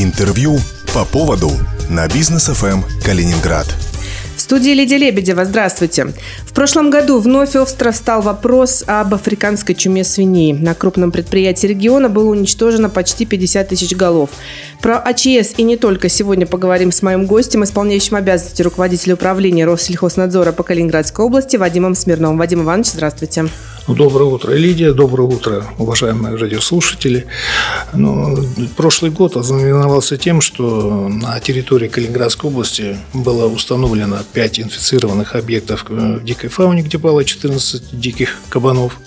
Интервью по поводу на бизнес ФМ Калининград. В студии Лидия Лебедева. Здравствуйте. В прошлом году вновь остро встал вопрос об африканской чуме свиней. На крупном предприятии региона было уничтожено почти 50 тысяч голов. Про АЧС и не только сегодня поговорим с моим гостем, исполняющим обязанности руководителя управления Россельхознадзора по Калининградской области Вадимом Смирновым. Вадим Иванович, здравствуйте. Доброе утро, Лидия. Доброе утро, уважаемые радиослушатели. Ну, прошлый год ознаменовался тем, что на территории Калининградской области было установлено 5 инфицированных объектов в дикой фауне, где было 14 диких кабанов,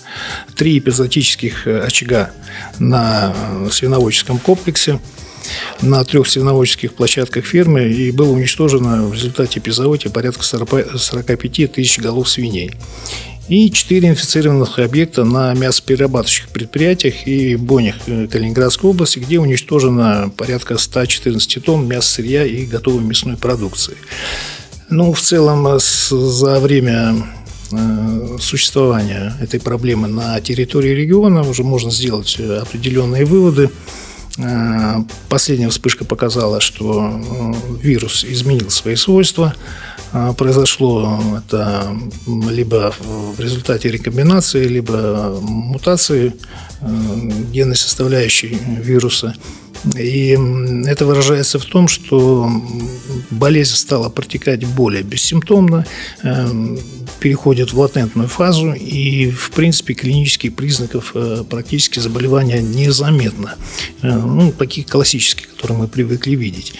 3 эпизодических очага на свиноводческом комплексе, на трех свиноводческих площадках фермы и было уничтожено в результате эпизоотии порядка 40, 45 тысяч голов свиней. И четыре инфицированных объекта на мясоперерабатывающих предприятиях и бонях Калининградской области, где уничтожено порядка 114 тонн мяса сырья и готовой мясной продукции. Ну, в целом, за время э, существования этой проблемы на территории региона уже можно сделать определенные выводы. Э, последняя вспышка показала, что э, вирус изменил свои свойства. Э, произошло это либо в результате рекомбинации, либо мутации генной составляющей вируса. И это выражается в том, что болезнь стала протекать более бессимптомно, переходит в латентную фазу, и, в принципе, клинических признаков э, практически заболевания незаметно. Э, ну, такие классические, которые мы привыкли видеть.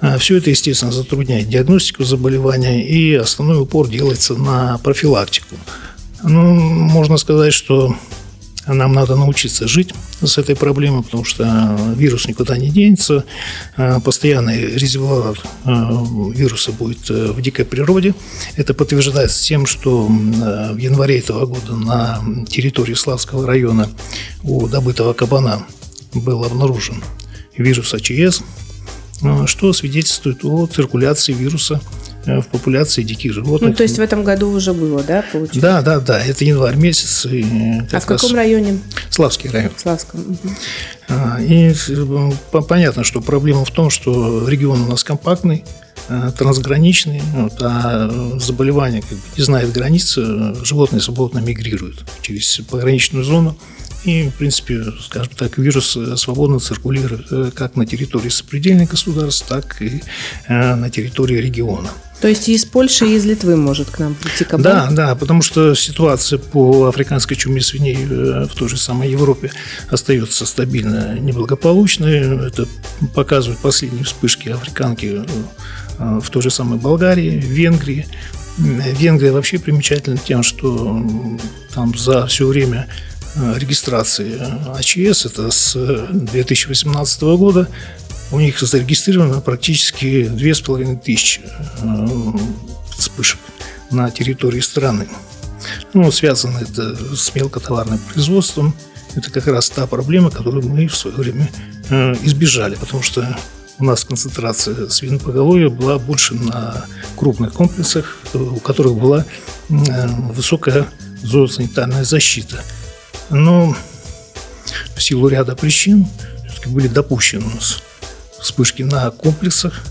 А Все это, естественно, затрудняет диагностику заболевания, и основной упор делается на профилактику. Ну, можно сказать, что нам надо научиться жить с этой проблемой, потому что вирус никуда не денется. Постоянный резервуар э, вируса будет э, в дикой природе. Это подтверждается тем, что э, в январе этого года на территории Славского района у добытого кабана был обнаружен вирус АЧС, что свидетельствует о циркуляции вируса Э, в популяции диких животных. Ну, то есть в этом году уже было, да, получается? Да, да, да. Это январь месяц. И а в каком районе? Славский район. Славском. Угу. И э, понятно, что проблема в том, что регион у нас компактный, э, трансграничный, вот, а заболевание как бы не знает границ, животные свободно мигрируют через пограничную зону. И, в принципе, скажем так, вирус свободно циркулирует как на территории сопредельных государств, так и на территории региона. То есть из Польши и из Литвы может к нам прийти кабан? Да, да, потому что ситуация по африканской чуме свиней э, в той же самой Европе остается стабильно неблагополучной. Это показывают последние вспышки африканки э, в той же самой Болгарии, Венгрии. Венгрия вообще примечательна тем, что там за все время э, регистрации АЧС, это с 2018 года, у них зарегистрировано практически 2500 э, вспышек на территории страны. Ну, связано это с мелкотоварным производством. Это как раз та проблема, которую мы в свое время э, избежали, потому что у нас концентрация свинопоголовья была больше на крупных комплексах, у которых была э, высокая зоосанитарная защита. Но в силу ряда причин были допущены у нас вспышки на комплексах.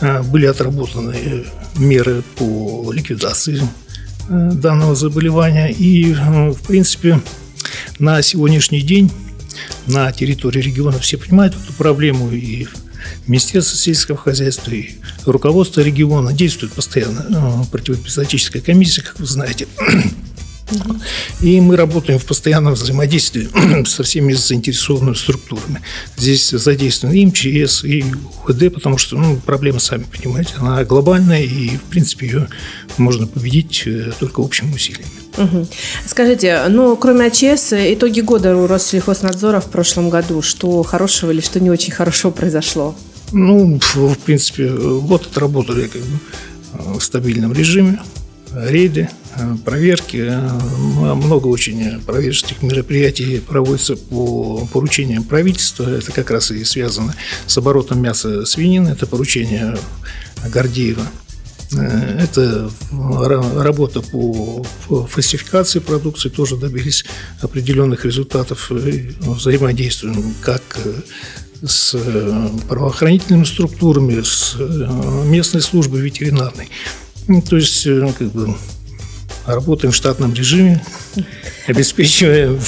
А, были отработаны э, меры по ликвидации э, данного заболевания. И, э, в принципе, на сегодняшний день на территории региона все понимают эту проблему, и Министерство сельского хозяйства и руководство региона действует постоянно противоэпизодическая комиссия, как вы знаете. И мы работаем в постоянном взаимодействии со всеми заинтересованными структурами. Здесь задействован и МЧС, и УХД, потому что ну, проблема, сами понимаете, она глобальная, и, в принципе, ее можно победить э, только общим усилием. Угу. Скажите, ну, кроме АЧС, итоги года у Россельхознадзора в прошлом году, что хорошего или что не очень хорошо произошло? Ну, в принципе, год отработали как бы в стабильном режиме рейды, э, проверки. Э, много очень проверочных мероприятий проводится по поручениям правительства. Это как раз и связано с оборотом мяса свинины. Это поручение Гордеева. Э, это работа по фальсификации продукции, тоже добились определенных результатов. Взаимодействуем как с правоохранительными структурами, с местной службой ветеринарной. Ну, то есть, как бы, работаем в штатном режиме, обеспечивая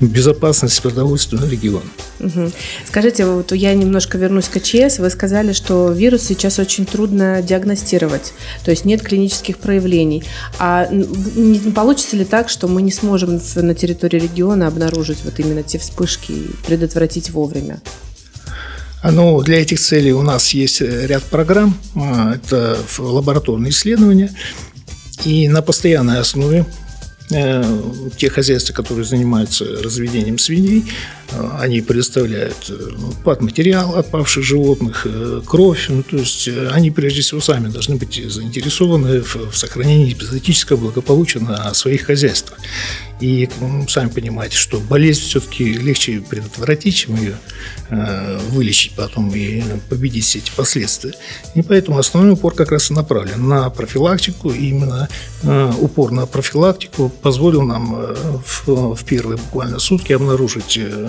безопасность продовольственного региона. Угу. Скажите, вот я немножко вернусь к ЧС. Вы сказали, что вирус сейчас очень трудно диагностировать, то есть нет клинических проявлений. А не получится ли так, что мы не сможем на территории региона обнаружить вот именно те вспышки и предотвратить вовремя? Ну, для этих целей у нас есть ряд программ. А, это лабораторные исследования. И на постоянной основе Э, те хозяйства, которые занимаются разведением свиней, э, они предоставляют э, материал отпавших животных, кровь. Ну, то есть они прежде всего сами должны быть заинтересованы в, сохранении эпизодического благополучия на своих хозяйствах. И ну, сами понимаете, что болезнь все-таки легче предотвратить, чем ее э, вылечить потом и победить все эти последствия. И поэтому основной упор как раз и направлен на профилактику. Именно э, упор на профилактику позволил нам э, в, в первые буквально сутки обнаружить э,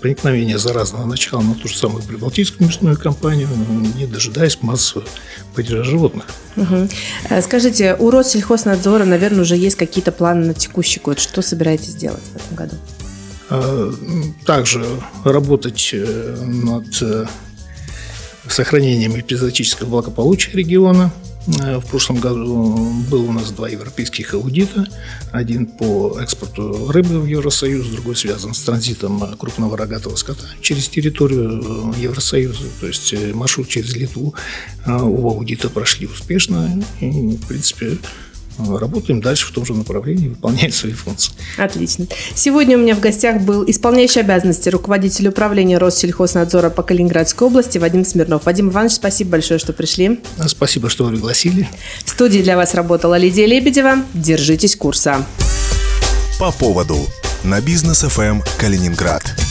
проникновение заразного начала на ту же самую прибалтийскую мясную компанию, не дожидаясь массового падежа животных. Угу. Скажите, у Россельхознадзора, наверное, уже есть какие-то планы на текущий год. Что собираетесь делать в этом году? Также работать над сохранением эпизодического благополучия региона – в прошлом году было у нас два европейских аудита. Один по экспорту рыбы в Евросоюз, другой связан с транзитом крупного рогатого скота через территорию э, Евросоюза. То есть э, маршрут через Литву. Оба аудита прошли успешно. И, в принципе, работаем дальше в том же направлении, выполняем свои функции. Отлично. Сегодня у меня в гостях был исполняющий обязанности руководитель управления Россельхознадзора по Калининградской области Вадим Смирнов. Вадим Иванович, спасибо большое, что пришли. Спасибо, что вы пригласили. В студии для вас работала Лидия Лебедева. Держитесь курса. По поводу на бизнес ФМ Калининград.